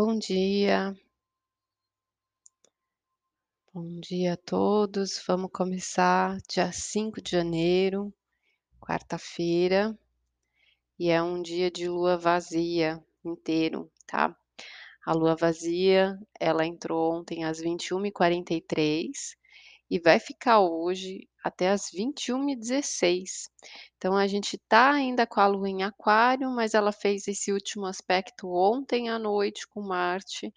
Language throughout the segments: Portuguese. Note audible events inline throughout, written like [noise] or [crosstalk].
Bom dia. Bom dia a todos. Vamos começar dia 5 de janeiro, quarta-feira, e é um dia de lua vazia inteiro, tá? A lua vazia, ela entrou ontem às 21h43 e vai ficar hoje até às 21h16. Então a gente tá ainda com a lua em aquário, mas ela fez esse último aspecto ontem à noite com Marte,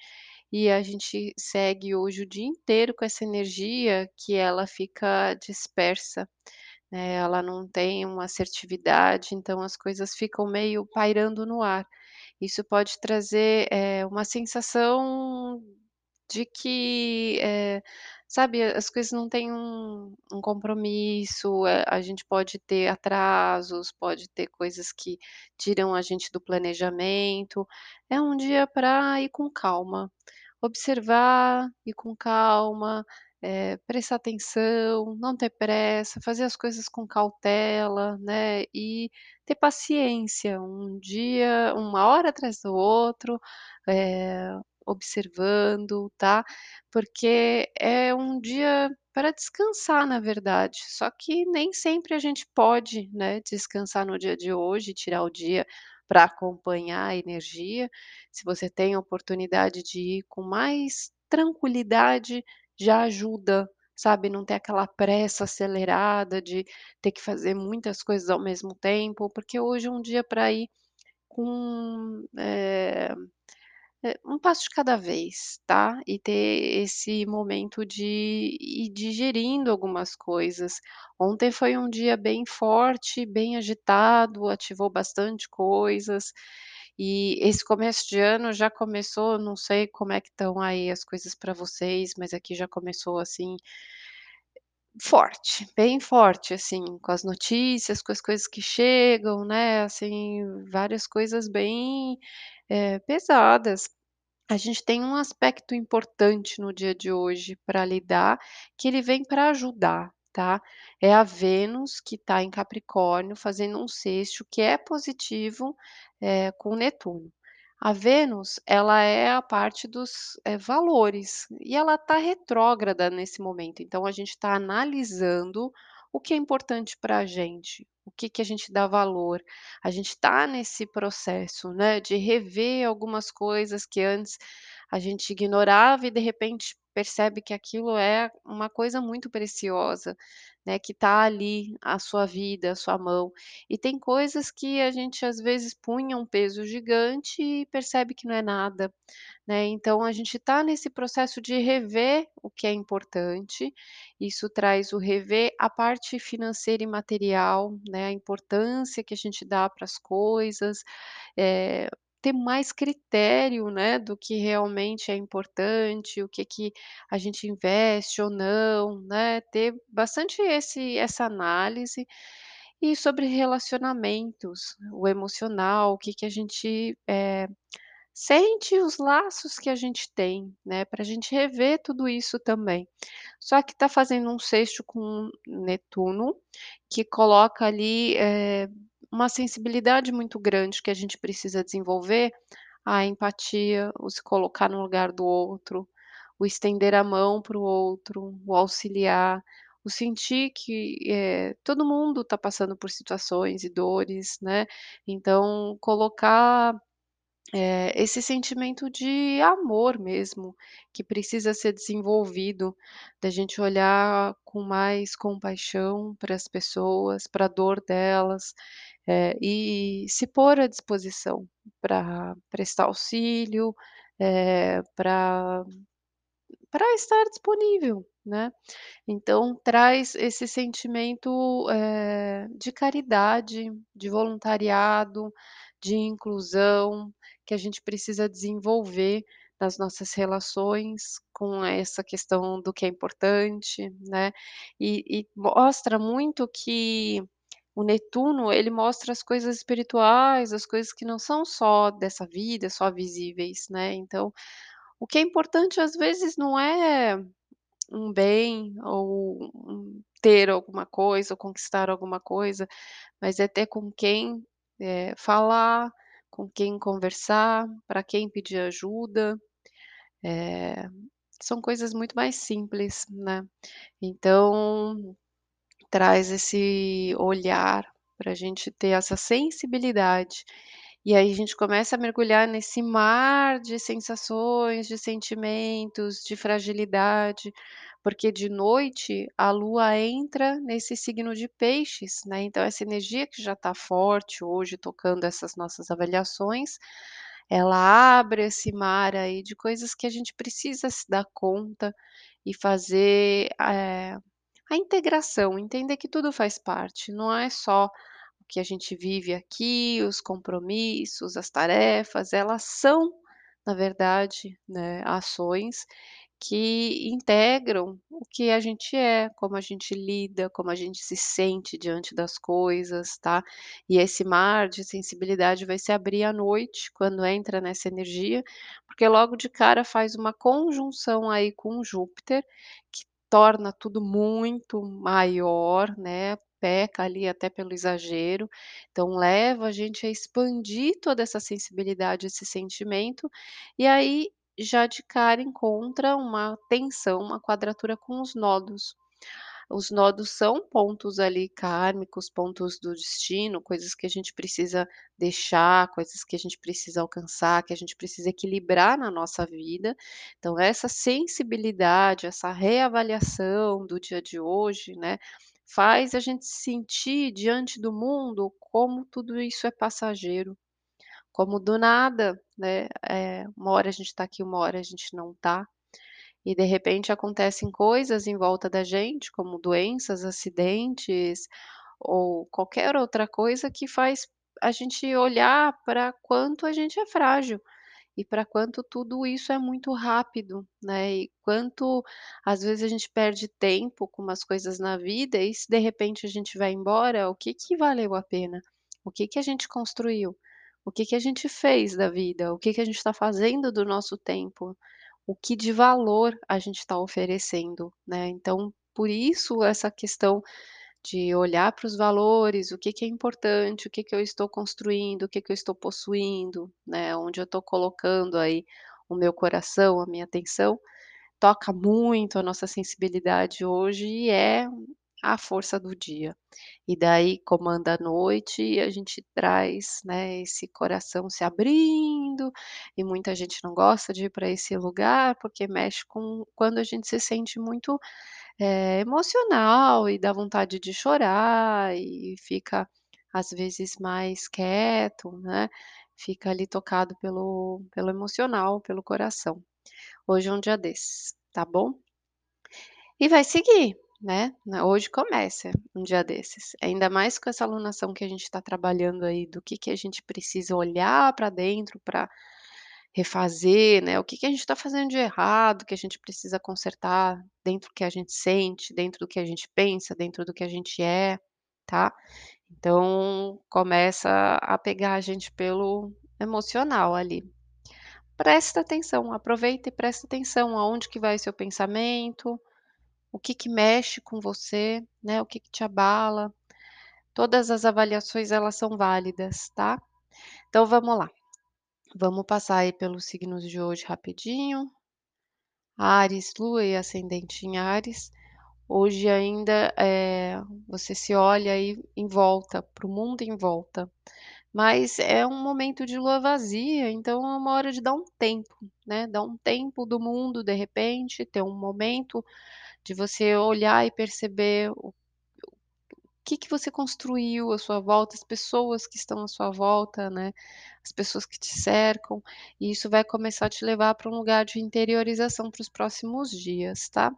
e a gente segue hoje o dia inteiro com essa energia que ela fica dispersa, né, ela não tem uma assertividade, então as coisas ficam meio pairando no ar. Isso pode trazer, eh, uma sensação de que, eh, sabe, as coisas não têm um um compromisso, eh, a gente pode ter atrasos, pode ter coisas que tiram a gente do planejamento. É um dia pra ir com calma, observar, ir com calma, eh, prestar atenção, não ter pressa, fazer as coisas com cautela, né, e ter paciência, um dia uma hora atrás do outro, eh, observando, tá? Porque é um dia para descansar, na verdade, só que nem sempre a gente pode, né, descansar no dia de hoje, tirar o dia pra acompanhar a energia. Se você tem a oportunidade de ir com mais tranquilidade, já ajuda, sabe, não ter aquela pressa acelerada de ter que fazer muitas coisas ao mesmo tempo, porque hoje é um dia pra ir com, eh eh, um passo de cada vez, tá? E ter esse momento de ir digerindo algumas coisas. Ontem foi um dia bem forte, bem agitado, ativou bastante coisas, e esse começo de ano já começou não sei como é que estão aí as coisas pra vocês, mas aqui já começou assim forte, bem forte, assim, com as notícias, com as coisas que chegam, né, assim, várias coisas bem, eh, pesadas. A gente tem um aspecto importante no dia de hoje pra lidar, que ele vem pra ajudar, tá? É a Vênus que tá em Capricórnio fazendo um sexto que é positivo, eh, com Netuno. A Vênus, ela é a parte dos, eh, valores, e ela tá retrógrada nesse momento, então a gente tá analisando o que é importante pra gente, o que que a gente dá valor. A gente tá nesse processo, né, de rever algumas coisas que antes a gente ignorava e de repente percebe que aquilo é uma coisa muito preciosa, né, que tá ali a sua vida, a sua mão. E tem coisas que a gente às vezes punha um peso gigante e percebe que não é nada, né, então a gente tá nesse processo de rever o que é importante, isso traz o rever a parte financeira e material, né, a importância que a gente dá para as coisas, eh, ter mais critério, né, do que realmente é importante, o que que a gente investe ou não, né, ter bastante esse essa análise. E sobre relacionamentos, o emocional, o que que a gente, eh, sente os laços que a gente tem, né, pra gente rever tudo isso também. Só que tá fazendo um sexto com Netuno, que coloca ali, eh, uma sensibilidade muito grande que a gente precisa desenvolver, a empatia, o se colocar no lugar do outro, o estender a mão para o outro, o auxiliar, o sentir que, eh, todo mundo tá passando por situações e dores, né, então colocar, eh, esse sentimento de amor mesmo, que precisa ser desenvolvido, da gente olhar com mais compaixão para as pessoas, pra dor delas, eh, e se pôr à disposição pra prestar auxílio, eh, pra pra estar disponível, né. Então traz esse sentimento, eh, de caridade, de voluntariado, de inclusão, que a gente precisa desenvolver nas nossas relações com essa questão do que é importante, né. E e mostra muito que o Netuno, ele mostra as coisas espirituais, as coisas que não são só dessa vida, só visíveis, né, então, o que é importante às vezes não é um bem ou ter alguma coisa ou conquistar alguma coisa, mas é ter com quem, eh, falar, com quem conversar, para quem pedir ajuda, eh, são coisas muito mais simples, né. Então, traz esse olhar para a gente ter essa sensibilidade, e aí a gente começa a mergulhar nesse mar de sensações, de sentimentos, de fragilidade, porque de noite a lua entra nesse signo de peixes, né, então essa energia que já está forte hoje tocando essas nossas avaliações, ela abre esse mar aí de coisas que a gente precisa se dar conta e fazer, eh, a integração, entender que tudo faz parte, não é só o que a gente vive aqui, os compromissos, as tarefas, elas são, na verdade, né, ações que integram o que a gente é, como a gente lida, como a gente se sente diante das coisas, tá. E esse mar de sensibilidade vai se abrir à noite, quando entra nessa energia, porque logo de cara faz uma conjunção aí com Júpiter, que torna tudo muito maior, né, peca ali até pelo exagero, então leva a gente a expandir toda essa sensibilidade, esse sentimento, e aí já de cara encontra uma tensão, uma quadratura com os nodos. Os nodos são pontos ali kármicos, pontos do destino, coisas que a gente precisa deixar, coisas que a gente precisa alcançar, que a gente precisa equilibrar na nossa vida. Então essa sensibilidade, essa reavaliação do dia de hoje, né, faz a gente se sentir diante do mundo como tudo isso é passageiro, como do nada, né, eh, uma hora a gente está aqui, uma hora a gente não está, e de repente acontecem coisas em volta da gente, como doenças, acidentes, ou qualquer outra coisa que faz a gente olhar para quanto a gente é frágil, e para quanto tudo isso é muito rápido, né, e quanto às vezes a gente perde tempo com umas coisas na vida e se de repente a gente vai embora, o que que valeu a pena? O que que a gente construiu? O que que a gente fez da vida? O que que a gente está fazendo do nosso tempo? O que de valor a gente está oferecendo, né, então por isso essa questão de olhar para os valores, o que que é importante, o que que eu estou construindo, o que que eu estou possuindo, né, onde eu estou colocando aí o meu coração, a minha atenção, toca muito a nossa sensibilidade hoje e é a força do dia. E daí comanda a noite e a gente traz, né, esse coração se abrindo, e muita gente não gosta de ir para esse lugar, porque mexe com quando a gente se sente muito, eh, emocional e dá vontade de chorar e fica às vezes mais quieto, né, fica ali tocado pelo pelo emocional, pelo coração. Hoje é um dia desses, tá bom? E vai seguir, né, hoje começa um dia desses, ainda mais com essa alunação que a gente está trabalhando aí do que que a gente precisa olhar para dentro para refazer, né, o que que a gente está fazendo de errado, que a gente precisa consertar dentro do que a gente sente, dentro do que a gente pensa, dentro do que a gente é, tá. Então começa a pegar a gente pelo emocional ali. Presta atenção, aproveita e presta atenção aonde que vai seu pensamento, o que que mexe com você, né, o que que te abala, todas as avaliações elas são válidas, tá. Então vamos lá, vamos passar aí pelos signos de hoje rapidinho. Áries, lua e ascendente em Áries, hoje ainda, eh, você se olha aí em volta, para o mundo em volta, mas é um momento de lua vazia, então é uma hora de dar um tempo, né, dar um tempo do mundo de repente, ter um momento de você olhar e perceber o que que você construiu à sua volta, as pessoas que estão à sua volta, né, as pessoas que te cercam, e isso vai começar a te levar para um lugar de interiorização para os próximos dias, tá.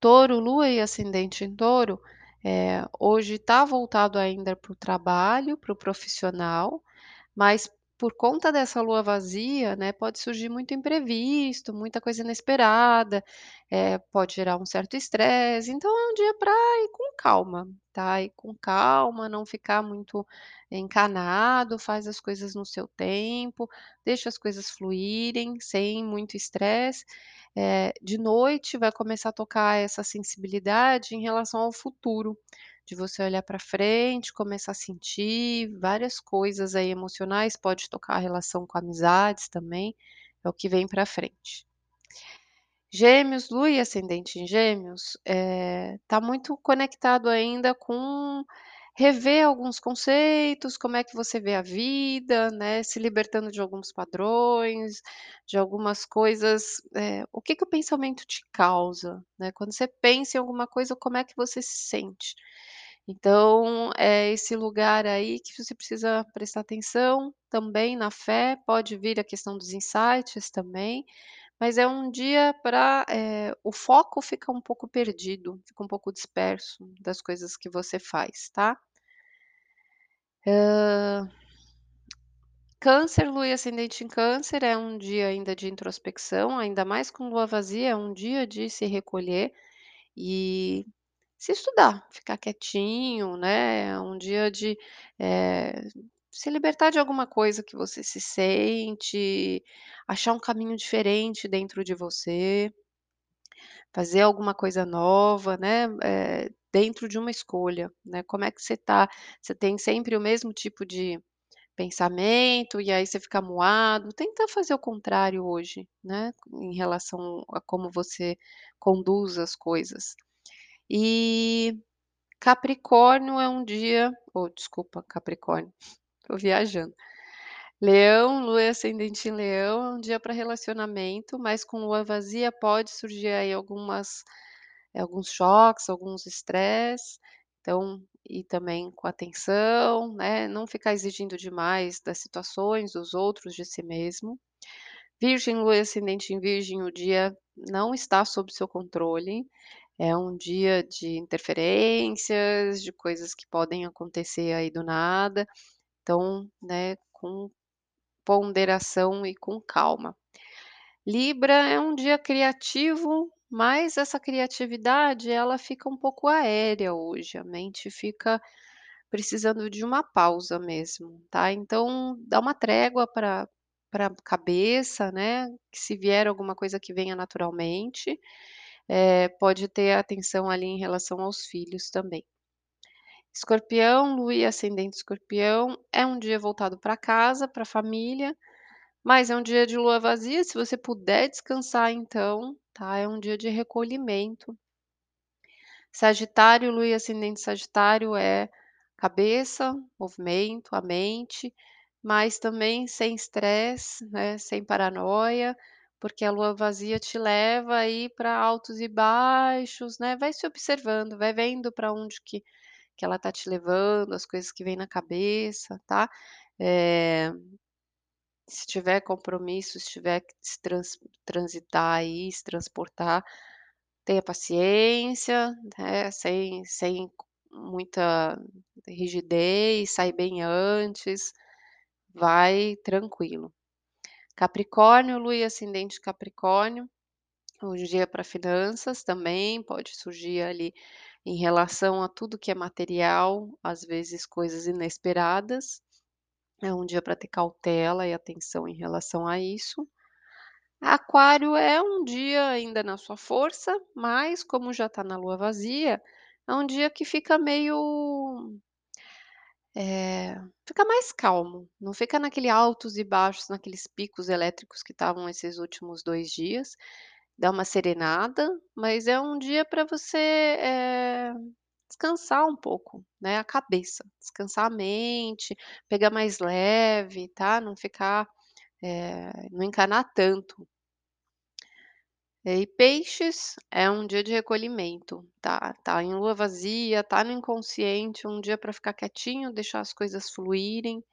Touro, lua e ascendente em touro, eh, hoje está voltado ainda para o trabalho, para o profissional, mas por conta dessa lua vazia, né, pode surgir muito imprevisto, muita coisa inesperada, eh, pode gerar um certo estresse, então é um dia para ir com calma, tá, ir com calma, não ficar muito encanado, faz as coisas no seu tempo, deixa as coisas fluírem sem muito estresse. Eh, de noite vai começar a tocar essa sensibilidade em relação ao futuro, de você olhar para frente, começar a sentir várias coisas aí emocionais, pode tocar a relação com amizades também, é o que vem para frente. Gêmeos, Lua e ascendente em Gêmeos, eh, tá muito conectado ainda com rever alguns conceitos, como é que você vê a vida, né, se libertando de alguns padrões, de algumas coisas, eh, o que que o pensamento te causa, né, quando você pensa em alguma coisa, como é que você se sente. Então, é esse lugar aí que você precisa prestar atenção, também na fé, pode vir a questão dos insights também, mas é um dia para, eh, o foco fica um pouco perdido, fica um pouco disperso das coisas que você faz, tá. Câncer, Lua e ascendente em Câncer, é um dia ainda de introspecção, ainda mais com lua vazia, é um dia de se recolher e se estudar, ficar quietinho, né, é um dia de, eh, se libertar de alguma coisa que você se sente, achar um caminho diferente dentro de você. Fazer alguma coisa nova, né, eh, dentro de uma escolha, né, como é que você tá? Você tem sempre o mesmo tipo de pensamento e aí você fica amuado, tenta fazer o contrário hoje, né, em relação a como você conduz as coisas. E Capricórnio é um dia oh, desculpa, Capricórnio, [laughs] tô viajando. Leão, Lua ascendente em Leão, é um dia para relacionamento, mas com lua vazia pode surgir aí algumas alguns choques, alguns estresse, então e também com atenção, né, não ficar exigindo demais das situações, dos outros, de si mesmo. Virgem, Lua ascendente em Virgem, o dia não está sob seu controle, é um dia de interferências, de coisas que podem acontecer aí do nada, então, né, com ponderação e com calma. Libra é um dia criativo, mas essa criatividade ela fica um pouco aérea hoje, a mente fica precisando de uma pausa mesmo, tá. Então dá uma trégua pra pra cabeça, né, que se vier alguma coisa que venha naturalmente, eh, pode ter atenção ali em relação aos filhos também. Escorpião, Lua e ascendente Escorpião, é um dia voltado pra casa, pra família, mas é um dia de lua vazia, se você puder descansar então, tá, é um dia de recolhimento. Sagitário, Lua e ascendente Sagitário é cabeça, movimento, a mente, mas também sem estresse, né, sem paranoia, porque a lua vazia te leva aí pra altos e baixos, né, vai se observando, vai vendo pra onde que que ela tá te levando, as coisas que vêm na cabeça, tá. Eh se tiver compromisso, se tiver que se trans transitar aí, se transportar, tenha paciência, né, sem sem muita rigidez, sai bem antes, vai tranquilo. Capricórnio, Lua e ascendente Capricórnio, um dia para finanças também, pode surgir ali em relação a tudo que é material, às vezes coisas inesperadas. É um dia para ter cautela e atenção em relação a isso. Aquário é um dia ainda na sua força, mas como já tá na lua vazia, é um dia que fica meio eh, fica mais calmo, não fica naquele altos e baixos, naqueles picos elétricos que estavam esses últimos 2 dias, dá uma serenada, mas é um dia para você, eh, descansar um pouco, né, a cabeça, descansar a mente, pegar mais leve, tá, não ficar, eh, não encanar tanto. E Peixes é um dia de recolhimento, tá tá em lua vazia, tá no inconsciente, um dia para ficar quietinho, deixar as coisas fluírem,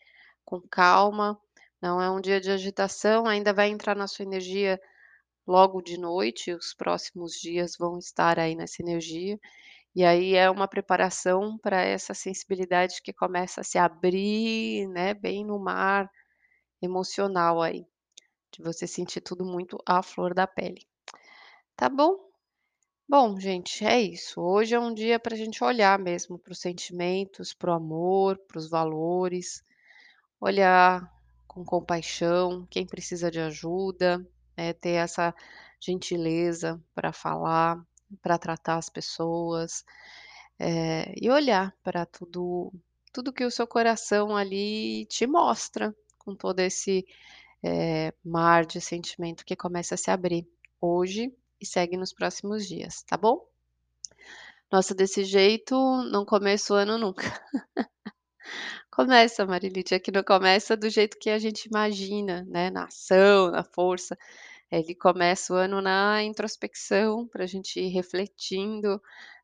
com calma, não é um dia de agitação, ainda vai entrar na sua energia logo de noite, os próximos dias vão estar aí nessa energia, e aí é uma preparação para essa sensibilidade que começa a se abrir, né, bem no mar emocional aí, de você sentir tudo muito à flor da pele. Tá bom? Bom gente, é isso, hoje é um dia pra gente olhar mesmo para os sentimentos, para o amor, para os valores, olhar com compaixão, quem precisa de ajuda, eh, ter essa gentileza para falar, para tratar as pessoas, eh, e olhar pra tudo tudo que o seu coração ali te mostra, com todo esse, eh, mar de sentimento que começa a se abrir hoje e segue nos próximos dias, tá bom? Nossa, desse jeito não começa o ano nunca. [laughs] Começa, Marilide, é que não começa do jeito que a gente imagina, né, na ação, na força. Ele começa o ano na introspecção, pra gente ir refletindo,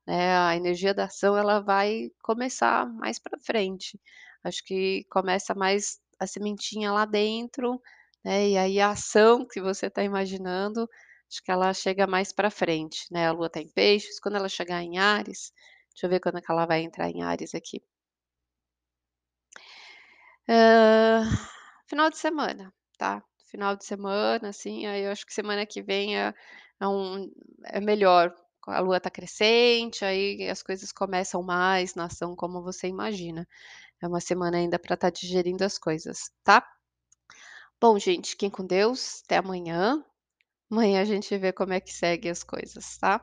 né, a energia da ação ela vai começar mais pra frente. Acho que começa mais a sementinha lá dentro, né, e aí a ação que você tá imaginando, acho que ela chega mais pra frente, né, a lua tá em peixes, quando ela chegar em Áries deixa eu ver quando é que ela vai entrar em Áries aqui. Hã, final de semana, tá, final de semana, assim, aí eu acho que semana que vem é é um é melhor, a lua tá crescente, aí as coisas começam mais na ação como você imagina. É uma semana ainda pra estar digerindo as coisas, tá? Bom gente, fiquem com Deus, até amanhã. Amanhã a gente vê como é que segue as coisas, tá?